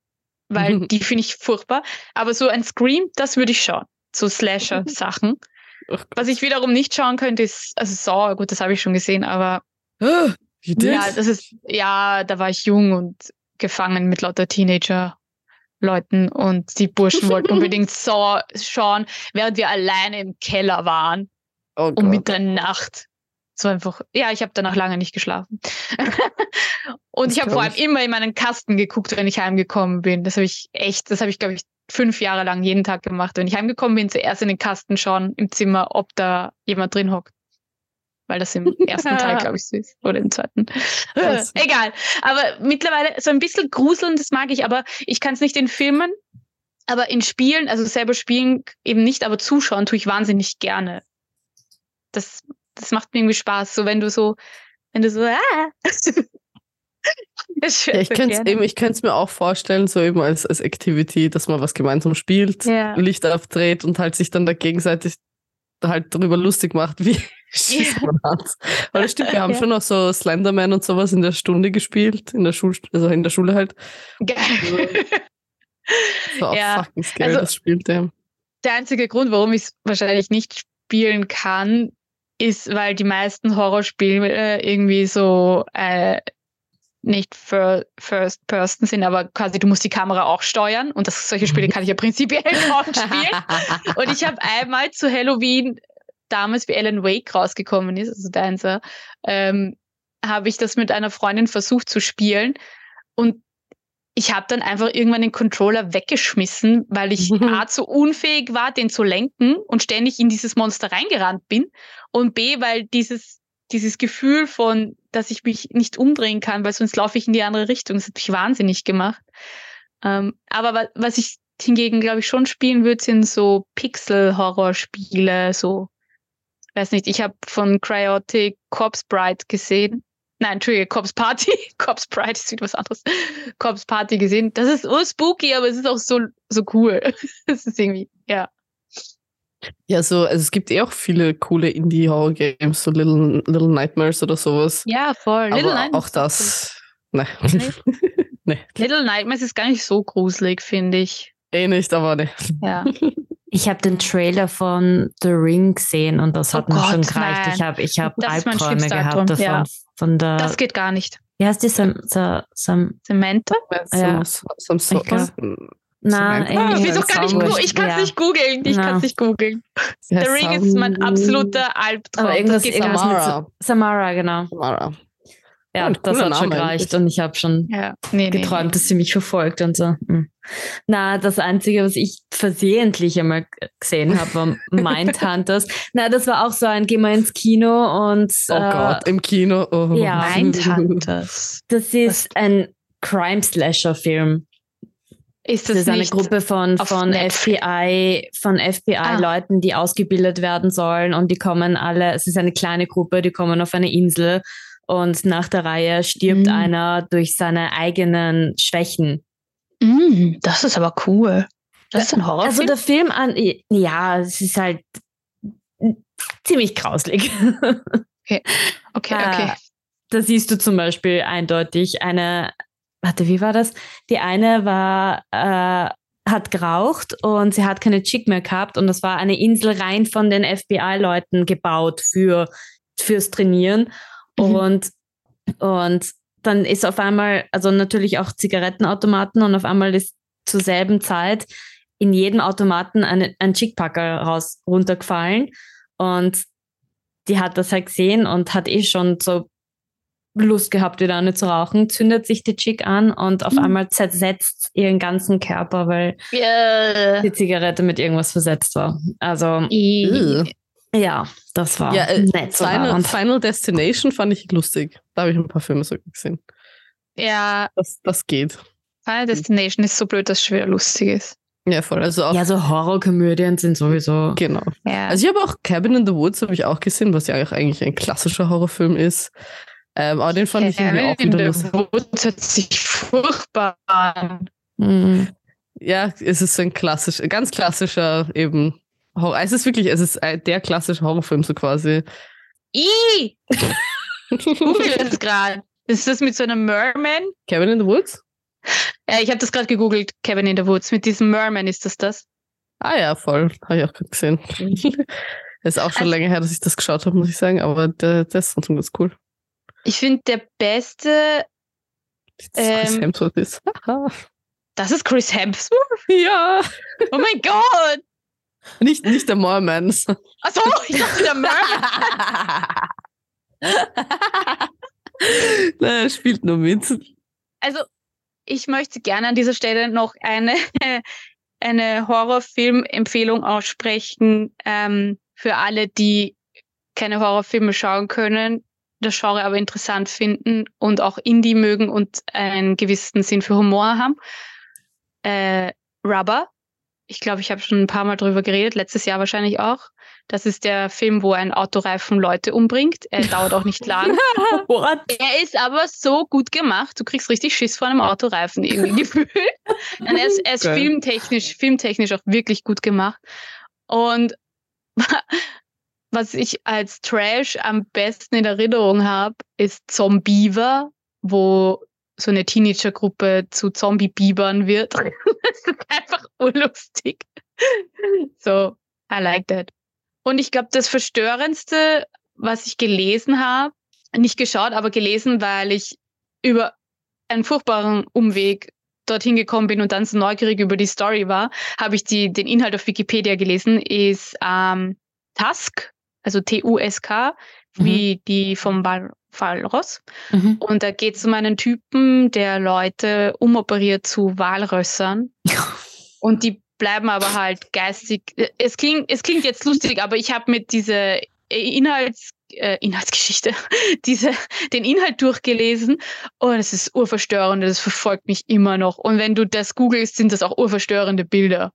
weil [LAUGHS] die finde ich furchtbar. Aber so ein Scream, das würde ich schauen. So Slasher-Sachen. Oh. Was ich wiederum nicht schauen könnte, ist, also Saw, gut, das habe ich schon gesehen, aber did? ja, das ist, ja, da war ich jung und gefangen mit lauter Teenager-Leuten und die Burschen wollten [LAUGHS] unbedingt Saw schauen, während wir alleine im Keller waren oh um. Mitternacht. So einfach, ja, ich habe danach lange nicht geschlafen. [LAUGHS] und Das ich habe vor allem immer in meinen Kasten geguckt, wenn ich heimgekommen bin. Das habe ich echt, das habe ich, glaube ich, fünf Jahre lang jeden Tag gemacht. Wenn ich heimgekommen bin, zuerst in den Kasten schauen im Zimmer, ob da jemand drin hockt. Weil das im ersten Teil, glaube ich, so ist. Oder im zweiten. [LAUGHS] Krass. Egal. Aber mittlerweile so ein bisschen gruseln, das mag ich, aber ich kann es nicht in Filmen. Aber in Spielen, also selber spielen eben nicht, aber zuschauen tue ich wahnsinnig gerne. Das, das macht mir irgendwie Spaß. So wenn du so, wenn du so, ah, [LAUGHS] ja, ich könnte es mir auch vorstellen, so eben als, als Activity, dass man was gemeinsam spielt, ja. Licht aufdreht und halt sich dann da gegenseitig halt darüber lustig macht, [LAUGHS] wie schießt man hat. Weil das stimmt, wir haben ja. schon noch so Slenderman und sowas in der Stunde gespielt, in der Schule, also in der Schule halt. Geil. So auch ja. fucking scary, also, das spielt der. Der einzige Grund, warum ich es wahrscheinlich nicht spielen kann, ist, weil die meisten Horrorspiele irgendwie so äh, nicht für First Person sind, aber quasi du musst die Kamera auch steuern und das, solche Spiele kann ich ja prinzipiell [LAUGHS] auch spielen. [LAUGHS] und ich habe einmal zu Halloween, damals wie Alan Wake rausgekommen ist, also Dancer, ähm, habe ich das mit einer Freundin versucht zu spielen und ich habe dann einfach irgendwann den Controller weggeschmissen, weil ich A zu unfähig war, den zu lenken und ständig in dieses Monster reingerannt bin und B, weil dieses dieses Gefühl von, dass ich mich nicht umdrehen kann, weil sonst laufe ich in die andere Richtung. Das hat mich wahnsinnig gemacht. Ähm, aber was ich hingegen, glaube ich, schon spielen würde, sind so Pixel-Horror-Spiele, so, weiß nicht, ich habe von Cryotic Corpse Bride gesehen. Nein, Entschuldige, Corpse Party. [LAUGHS] Corpse Bride ist wieder was anderes. Corpse Party gesehen. Das ist oh, spooky, aber es ist auch so, so cool. [LAUGHS] Es ist irgendwie, ja. Ja, so, also es gibt eh auch viele coole Indie-Horror-Games, so Little, Little Nightmares oder sowas. Ja, voll. Aber Little Nightmares. Auch das. Ne. [LAUGHS] nee. Little Nightmares ist gar nicht so gruselig, finde ich. Eh nicht, aber ne. Ja. Ich habe den Trailer von The Ring gesehen und das oh hat oh mir Gott, schon gereicht. Nein. Ich habe ich hab Albträume gehabt davon. Ja. Von der, das geht gar nicht. Wie heißt die? Sam, Sam, Sam, Samantha? Ja. Sam, Sam, Sam, na, ah, ich, ich kann es ja. nicht googeln. Ich kann es nicht googeln. The Ring ist mein absoluter Albtraum. Aber irgendwas, irgendwas Samara. mit Samara, genau. Samara. Ja, ja das hat Name schon gereicht und ich habe schon ja. nee, geträumt, nee, dass sie mich verfolgt und so. Hm. Na, das Einzige, was ich versehentlich einmal gesehen habe, war [LAUGHS] Mindhunters. Na, das war auch so ein, geh mal ins Kino und. Oh äh, Gott, im Kino. Oh. Ja. Mindhunters. [LAUGHS] Das ist was? ein Crime-Slasher-Film. Ist das, das ist eine Gruppe von, von FBI, von FBI-Leuten, ah. die ausgebildet werden sollen und die kommen alle, es ist eine kleine Gruppe, die kommen auf eine Insel und nach der Reihe stirbt mhm. einer durch seine eigenen Schwächen. Mhm, das ist aber cool. Das ist ein Horrorfilm. Also der Film an, ja, es ist halt ziemlich grauslig. [LAUGHS] Okay, okay, okay. Da siehst du zum Beispiel eindeutig eine warte, wie war das? Die eine war, äh, hat geraucht und sie hat keine Chick mehr gehabt und das war eine Insel rein von den FBI-Leuten gebaut für, fürs Trainieren. Mhm. Und, und dann ist auf einmal, also natürlich auch Zigarettenautomaten und auf einmal ist zur selben Zeit in jedem Automaten eine, ein Chickpacker raus runtergefallen und die hat das halt gesehen und hat eh schon so Lust gehabt, wieder eine zu rauchen, zündet sich die Chick an und auf mhm. einmal zersetzt ihren ganzen Körper, weil yeah. die Zigarette mit irgendwas versetzt war. Also, I ja, das war ja, äh, nett. Final, Final, Destination fand ich lustig. Da habe ich ein paar Filme so gesehen. Ja. Das, das geht. Final Destination ist so blöd, dass es schwer lustig ist. Ja, voll. Also auch, ja, so Horrorkomödien sind sowieso. Genau. Ja. Also ich habe auch Cabin in the Woods habe ich auch gesehen, was ja auch eigentlich ein klassischer Horrorfilm ist. Ähm, aber den fand ich irgendwie auch wieder lustig. hört sich furchtbar an. Mhm. Ja, es ist so ein klassisch, ganz klassischer eben Horror. Es ist wirklich, es ist der klassische Horrorfilm so quasi. I. Google das gerade. Ist das mit so einem Merman? Kevin in the Woods? Ja, ich habe das gerade gegoogelt. Kevin in the Woods. Mit diesem Merman ist das das? Ah ja, voll. Habe ich auch gerade gesehen. [LAUGHS] ist auch schon also, länger her, dass ich das geschaut habe, muss ich sagen. Aber der, der ist ganz cool. Ich finde, der beste. Ähm, Chris Hemsworth ist. [LAUGHS] das ist Chris Hemsworth? Ja. Oh mein Gott. Nicht, nicht der Mormon. Achso, ich dachte der Mormon. [LAUGHS] Nein, er spielt nur mit. Also, ich möchte gerne an dieser Stelle noch eine, [LAUGHS] eine Horrorfilm-Empfehlung aussprechen ähm, für alle, die keine Horrorfilme schauen können das Genre aber interessant finden und auch Indie mögen und einen gewissen Sinn für Humor haben. Äh, Rubber. Ich glaube, ich habe schon ein paar Mal drüber geredet, letztes Jahr wahrscheinlich auch. Das ist der Film, wo ein Autoreifen Leute umbringt. Er dauert auch nicht lang. [LAUGHS] What? Er ist aber so gut gemacht. Du kriegst richtig Schiss vor einem Autoreifen irgendwie [LAUGHS] gefühlt. Und er ist, er ist Geil. filmtechnisch, filmtechnisch auch wirklich gut gemacht. Und [LAUGHS] was ich als Trash am besten in Erinnerung habe, ist Zombiever, wo so eine Teenagergruppe zu Zombie-Bibern wird. [LAUGHS] das ist einfach urlustig. So, I like that. Und ich glaube, das Verstörendste, was ich gelesen habe, nicht geschaut, aber gelesen, weil ich über einen furchtbaren Umweg dorthin gekommen bin und dann so neugierig über die Story war, habe ich die, den Inhalt auf Wikipedia gelesen, ist ähm, Tusk, also T-U-S-K, wie die vom Wal Walross. Mhm. Und da geht es um einen Typen, der Leute umoperiert zu Walrössern. [LAUGHS] Und die bleiben aber halt geistig. Es klingt, es klingt jetzt lustig, aber ich habe mit dieser Inhalts, äh, Inhaltsgeschichte, [LAUGHS] diese, den Inhalt durchgelesen und es ist urverstörend, das verfolgt mich immer noch. Und wenn du das googelst, sind das auch urverstörende Bilder.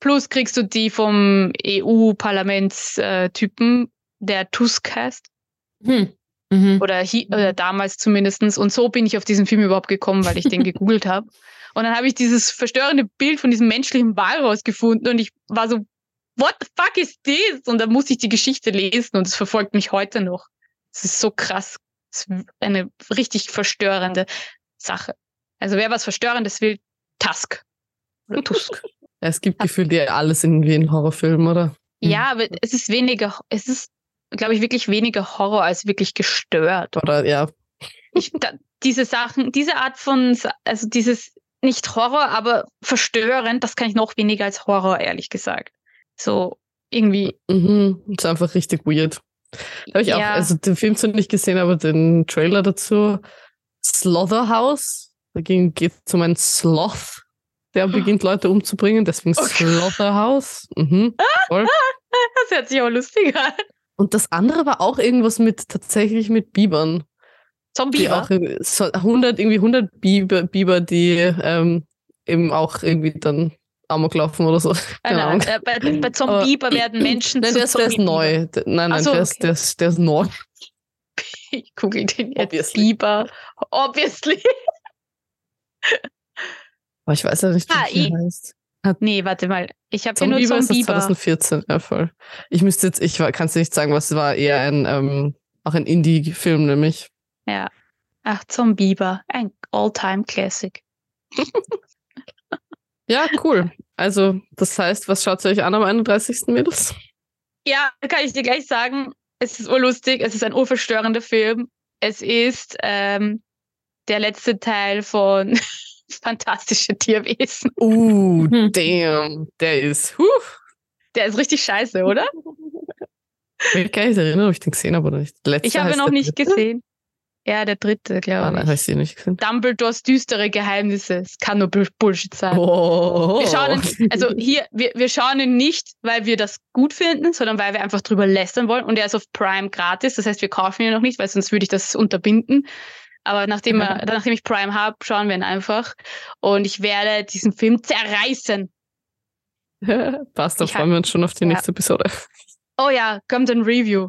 Plus kriegst du die vom EU-Parlamentstypen, der Tusk heißt. Hm. Mhm. Oder, oder damals zumindestens. Und so bin ich auf diesen Film überhaupt gekommen, weil ich den [LAUGHS] gegoogelt habe. Und dann habe ich dieses verstörende Bild von diesem menschlichen Walross gefunden und ich war so, what the fuck is this? Und dann musste ich die Geschichte lesen und es verfolgt mich heute noch. Es ist so krass. Es ist eine richtig verstörende Sache. Also wer was Verstörendes will, Tusk. Oder Tusk. [LAUGHS] Es gibt gefühlt ja alles irgendwie in Horrorfilmen, oder? ja, aber es ist weniger, es ist, glaube ich, wirklich weniger Horror als wirklich gestört. Oder ja. ich, da, diese Sachen, diese Art von, also dieses nicht Horror, aber verstörend, das kann ich noch weniger als Horror, ehrlich gesagt. So irgendwie, Mhm. Ist einfach richtig weird. Habe ich auch, Ja. also den Film zwar nicht gesehen, aber den Trailer dazu. Slaughterhouse. Da geht es um einen Sloth, der [GASPS] beginnt Leute umzubringen, deswegen Okay. Slaughterhouse. Mhm. Voll. [LAUGHS] das hört sich auch lustig an. Und das andere war auch irgendwas mit tatsächlich mit Bibern. Zombie. Auch irgendwie- so 100, irgendwie 100 Biber, Biber die ähm, eben auch irgendwie dann Amok laufen oder so. [LAUGHS] Keine Ahnung. äh, bei, bei Zombie werden Menschen Nein, zu der ist, der ist neu. Nein, nein, so, der, ist, okay. der, ist, der ist neu. Ich google den jetzt. Obviously. Biber. Obviously. Aber ich weiß ja nicht, Ah, wie ich- der heißt. Nee, warte mal. Ich habe hier nur Zombieber ist das Zombie. 2014, ja voll. Ich müsste jetzt, ich kann es nicht sagen, was war, eher ein, ähm, auch ein Indie-Film nämlich. Ja. Ach, Zombieber. Ein All-Time-Classic. [LAUGHS] Ja, cool. Also, das heißt, was schaut ihr euch an am 31. Mädels? Ja, kann ich dir gleich sagen. Es ist urlustig, es ist ein urverstörender Film. Es ist ähm, der letzte Teil von [LAUGHS] Fantastische Tierwesen. Uh, [LAUGHS] Hm. damn. Der ist, huh. Der ist richtig scheiße, oder? Ich kann mich erinnern, ob ich den gesehen habe oder nicht. Letzte Ich habe ihn noch nicht dritte? gesehen. Ja, der dritte, Ah, glaube nein, ich. habe ich sie nicht gesehen. Dumbledores düstere Geheimnisse. Es kann nur Bull- Bullshit sein. Oh. Wir schauen ihn, also hier, wir, wir schauen ihn nicht, weil wir das gut finden, sondern weil wir einfach drüber lästern wollen. Und er ist auf Prime gratis. Das heißt, wir kaufen ihn noch nicht, weil sonst würde ich das unterbinden. Aber nachdem, er, nachdem ich Prime habe, schauen wir ihn einfach. Und ich werde diesen Film zerreißen. [LAUGHS] Passt, da Ich freuen wir uns schon auf die ja. nächste Episode. Oh ja, kommt ein Review.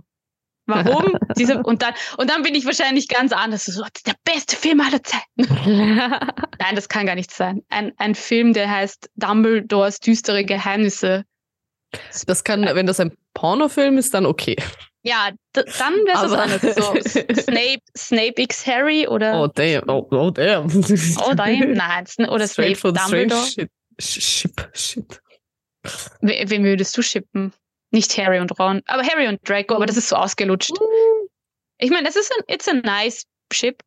Warum? [LAUGHS] Diese, und, dann, und dann bin ich wahrscheinlich ganz anders. So, das ist der beste Film aller Zeiten. [LAUGHS] Nein, das kann gar nicht sein. Ein, ein Film, der heißt Dumbledores düstere Geheimnisse. Das kann, wenn das ein Pornofilm ist, dann okay. Ja, dann wäre es anderes. So, [LAUGHS] Snape, Snape X Harry oder Oh, damn. Oh, oh damn. oh, nein, nein, oder [LAUGHS] Snape Straight strange Dumbledore. shit. Sh- Ship, shit. We- Wen würdest du shippen? Nicht Harry und Ron, aber Harry und Draco, aber das ist so ausgelutscht. Ich meine, es ist ein, it's a nice ship,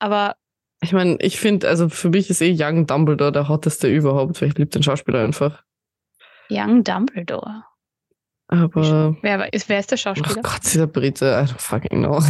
aber Ich meine, ich finde, also für mich ist eh Young Dumbledore der hotteste überhaupt, weil ich liebe den Schauspieler einfach. Young Dumbledore. Aber, Wer, wer ist der ach Schauspieler? Gott, dieser Brite, I don't fucking know.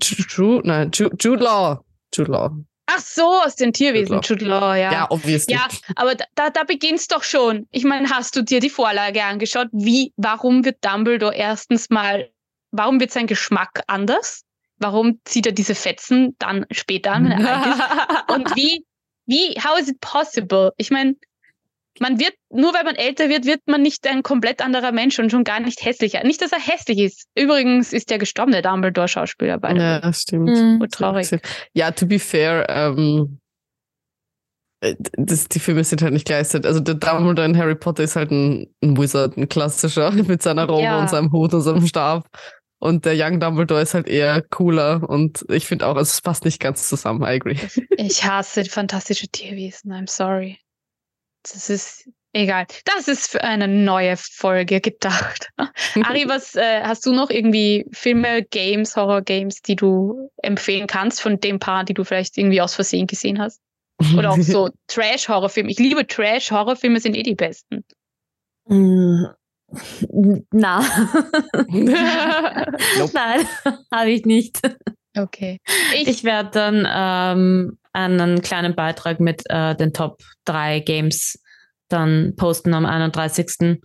Jude, nein, Jude, Jude Law. Jude Law. Ach so, aus den Tierwesen, Jude Law, ja. Ja, obviously. Ja, aber da, da, da beginnt's doch schon. Ich meine, hast du dir die Vorlage angeschaut? Wie, warum wird Dumbledore erstens mal, warum wird sein Geschmack anders? Warum zieht er diese Fetzen dann später an, wenn er alt ist? [LAUGHS] Und wie, wie, how is it possible? Ich meine, man wird, nur weil man älter wird, wird man nicht ein komplett anderer Mensch und schon gar nicht hässlicher. Nicht, dass er hässlich ist. Übrigens ist der gestorbene Dumbledore-Schauspieler bei Ja, das stimmt. Mhm. Oh, traurig. Ja, to be fair, ähm, äh, das, die Filme sind halt nicht gleichzeitig. Also der Dumbledore in Harry Potter ist halt ein, ein Wizard, ein klassischer, [LAUGHS] mit seiner Robe Ja. und seinem Hut und seinem Stab. Und der Young Dumbledore ist halt eher cooler und ich finde auch, also es passt nicht ganz zusammen, I agree. Ich hasse fantastische Tierwesen. I'm sorry. Das ist egal. Das ist für eine neue Folge gedacht. [LAUGHS] Ari, was äh, hast du noch irgendwie Filme, Games, Horror-Games, die du empfehlen kannst von dem Paar, die du vielleicht irgendwie aus Versehen gesehen hast? Oder auch so [LAUGHS] Trash-Horrorfilme. Ich liebe Trash-Horrorfilme, sind eh die besten. Mm, [LAUGHS] Na. Nein, habe ich nicht. Okay. Ich, Ich werde dann ähm, einen kleinen Beitrag mit äh, den Top 3 Games dann posten am 31.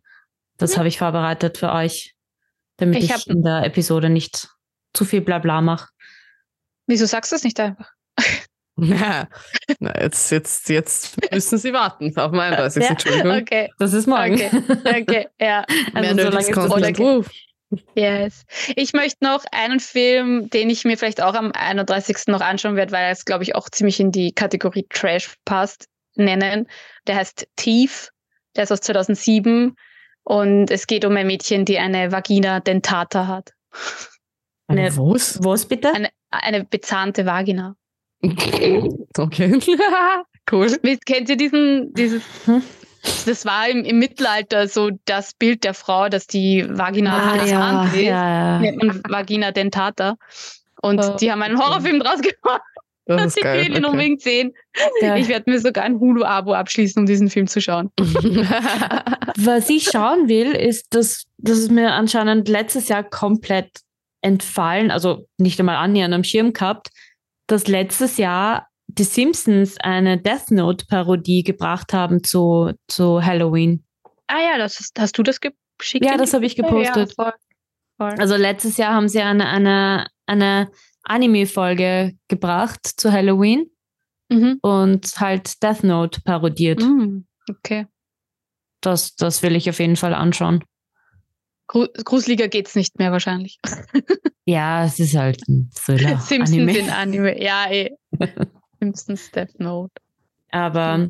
Das Mhm. habe ich vorbereitet für euch, damit Ich ich, hab- in der Episode nicht zu viel Blabla mache. wieso sagst du es nicht einfach? [LAUGHS] Na, jetzt, jetzt, jetzt müssen sie warten auf meinen [LAUGHS] 30. Ja. Entschuldigung. Okay, Das ist morgen. okay, okay, ja. [LAUGHS] Also Mehr so Nerds lange ist das okay. Yes. Ich möchte noch einen Film, den ich mir vielleicht auch am 31. noch anschauen werde, weil es, glaube ich, auch ziemlich in die Kategorie Trash passt, nennen. Der heißt Thief. Der ist aus 2007 und es geht um ein Mädchen, die eine Vagina dentata hat. Eine- Was? Was bitte? Eine, eine bezahnte Vagina. [LAUGHS] Okay. [LAUGHS] cool. Kennt ihr diesen, dieses, Hm? Das war im, im Mittelalter so das Bild der Frau, dass die Vagina Ah, ja, ist. ja, man Vagina dentata. Und Oh, die haben einen okay. Horrorfilm draus gemacht. Das Und ist ich will geil. ihn unbedingt sehen. Ja. Ich werde mir sogar ein Hulu-Abo abschließen, um diesen Film zu schauen. Okay. [LAUGHS] Was ich schauen will, ist, dass das ist mir anscheinend letztes Jahr komplett entfallen, also nicht einmal annähernd am Schirm gehabt, dass letztes Jahr die Simpsons eine Death Note-Parodie gebracht haben zu, zu Halloween. Ah ja, das ist, hast du das geschickt? Ja, das habe ich gepostet. Ja, voll, voll. Also letztes Jahr haben sie eine, eine, eine Anime-Folge gebracht zu Halloween mhm. und halt Death Note parodiert. Mm, okay. Das, das will ich auf jeden Fall anschauen. Gru gruseliger geht's nicht mehr wahrscheinlich. [LAUGHS] Ja, es ist halt ein Thriller. Simpsons Anime. in Anime. Ja, eh. [LAUGHS] Simpsons Death Note. Aber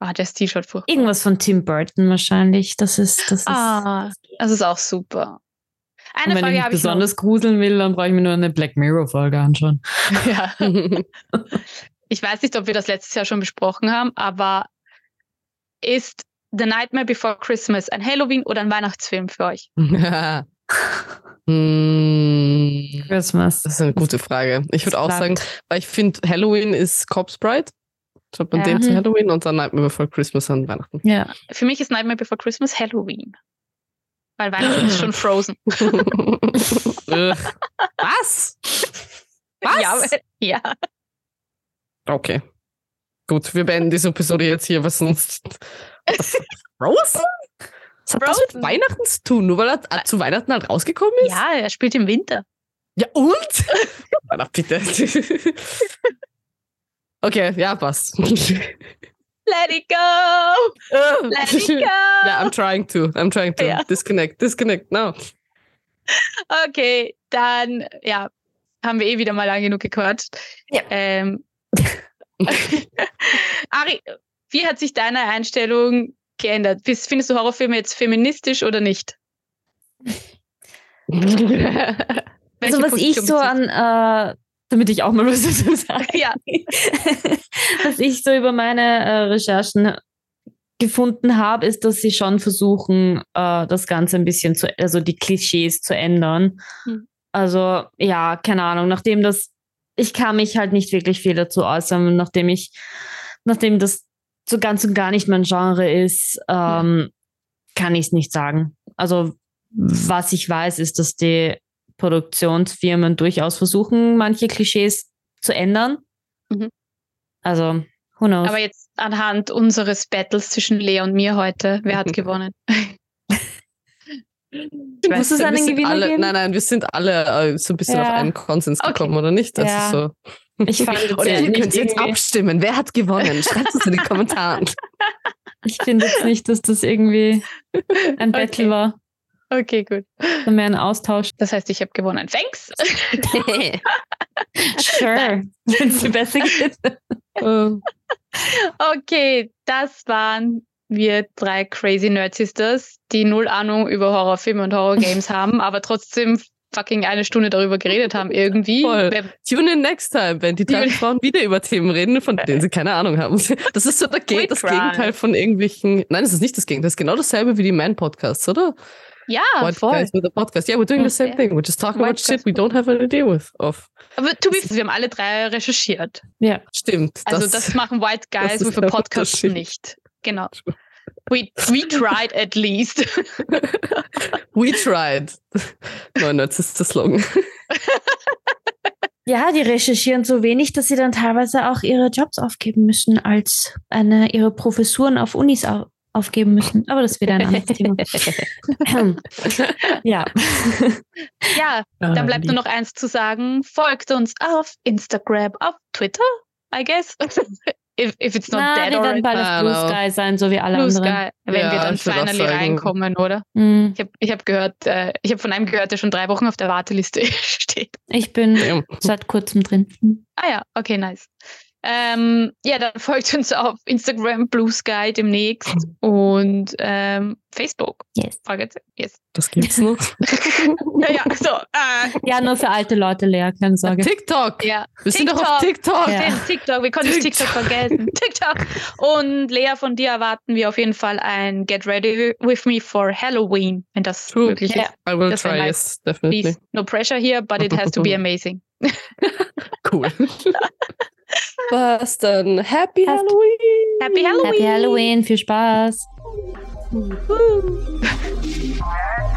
Ah, das T-Shirt furchtbar. irgendwas von Tim Burton wahrscheinlich. Das ist, das ist. Ah, das ist auch super. Eine wenn ich Frage mich habe ich besonders gruseln will, dann brauche ich mir nur eine Black Mirror-Folge anschauen. [LAUGHS] Ja. [LAUGHS] Ich weiß nicht, ob wir das letztes Jahr schon besprochen haben, aber ist The Nightmare Before Christmas ein Halloween oder ein Weihnachtsfilm für euch? [LAUGHS] Hm, Christmas. das ist eine gute Frage. Ich würde auch sagen, weil ich finde, Halloween ist Corpse Bride. Schaut man Ja. den zu. Halloween und dann Nightmare Before Christmas an Weihnachten. Ja. Für mich ist Nightmare Before Christmas Halloween. Weil Weihnachten ist schon Frozen. [LAUGHS] Was? Was? Ja, ja. Okay. Gut, wir beenden diese Episode jetzt hier, was sonst. Frozen? Was hat das mit Frozen. Weihnachten zu tun? Nur weil er äh, zu Weihnachten halt rausgekommen ist? ja, er spielt im Winter. Ja, und? [LAUGHS] Na, bitte. okay, ja, passt. Let it go! Let it go! [LAUGHS] Ja, I'm trying to. I'm trying to. Ja. Disconnect, disconnect, no. Okay, dann ja, haben wir eh wieder mal lang genug gequatscht. Ja. Ähm, [LAUGHS] Ari, wie hat sich deine Einstellung geändert? Findest du Horrorfilme jetzt feministisch oder nicht? [LAUGHS] Also was ich Position so beziehst an, äh, damit ich auch mal was dazu sage. Ja, [LAUGHS] was ich so über meine äh, Recherchen gefunden habe, ist, dass sie schon versuchen, äh, das Ganze ein bisschen zu, also die Klischees zu ändern. Hm. Also, ja, keine Ahnung, nachdem das, ich kann mich halt nicht wirklich viel dazu äußern, nachdem ich, nachdem das so ganz und gar nicht mein Genre ist, ähm, kann ich es nicht sagen. Also, was ich weiß, ist, dass die Produktionsfirmen durchaus versuchen, manche Klischees zu ändern. Mhm. Also, who knows? aber jetzt anhand unseres Battles zwischen Lea und mir heute, wer hat [LAUGHS] gewonnen? Muss es einen Gewinner alle, geben? Nein, nein, wir sind alle äh, so ein bisschen Ja. auf einen Konsens Okay. gekommen, oder nicht? Das Ja. ist so. Ich fand [LAUGHS] jetzt Oder ja ihr könnt jetzt abstimmen. Wer hat gewonnen? Schreibt es in die Kommentare. [LAUGHS] Ich finde jetzt nicht, dass das irgendwie ein Battle Okay. war, Okay, gut. sondern mehr ein Austausch. Das heißt, ich habe gewonnen. Thanks! [LAUGHS] Sure, wenn es dir besser geht. Ähm, Okay, das waren wir drei Crazy Nerd Sisters, die null Ahnung über Horrorfilme und Horrorgames haben, aber trotzdem fucking eine Stunde darüber geredet haben irgendwie. [LAUGHS] Voll. Tune in next time, wenn die drei Frauen wieder über Themen reden, von denen sie keine Ahnung haben. [LAUGHS] Das ist so der Ge das. Gegenteil von irgendwelchen. Nein, das ist nicht das Gegenteil. Das ist genau dasselbe wie die Man-Podcasts, oder? Ja, White voll. guys with a podcast. Yeah, we're doing the same thing. We're just talking about shit we don't have an idea with. Of. Aber to be fair, wir haben alle drei recherchiert. Ja, Stimmt. Also das, machen White Guys das with a Podcast nicht. Genau. We, we tried at least. [LAUGHS] we tried. Ist der Slogan. [LAUGHS] Ja, die recherchieren so wenig, dass sie dann teilweise auch ihre Jobs aufgeben müssen, als eine, ihre Professuren auf Unis au aufgeben müssen. Aber das ist wieder ein anderes Thema. [LAUGHS] ja. ja, dann bleibt nur noch eins zu sagen. Folgt uns auf Instagram, auf Twitter, I guess. If, if it's not Na, dead wir werden already. bald auf Blue. Sky sein, so wie alle Blue anderen. Sky, wenn Ja, wir dann finally reinkommen, oder? Mm, Ich habe ich hab gehört, äh, ich habe von einem gehört, der schon drei Wochen auf der Warteliste [LAUGHS] steht. Ich bin seit kurzem drin. Ah ja, okay, nice. Ähm, ja, dann [LAUGHS] folgt uns auf Instagram, Blue Sky demnächst [LAUGHS] und ähm, Facebook. Yes. Yes. Das gibt's noch. [LAUGHS] Ja, ja, so. Äh, Ja, nur für alte Leute, Lea, keine Sorge. TikTok. ja. Wir sind doch auf TikTok. Ja. TikTok, wir konnten TikTok. TikTok. vergessen. TikTok. Und Lea, von dir erwarten wir auf jeden Fall ein Get Ready with Me for Halloween, wenn das True. möglich ist. I will Das try, nice. yes, definitely. Please, no pressure here, but it has to be amazing. Cool. Was dann? Happy Passt. Halloween! Happy Halloween! Happy Halloween, viel Spaß. [LAUGHS]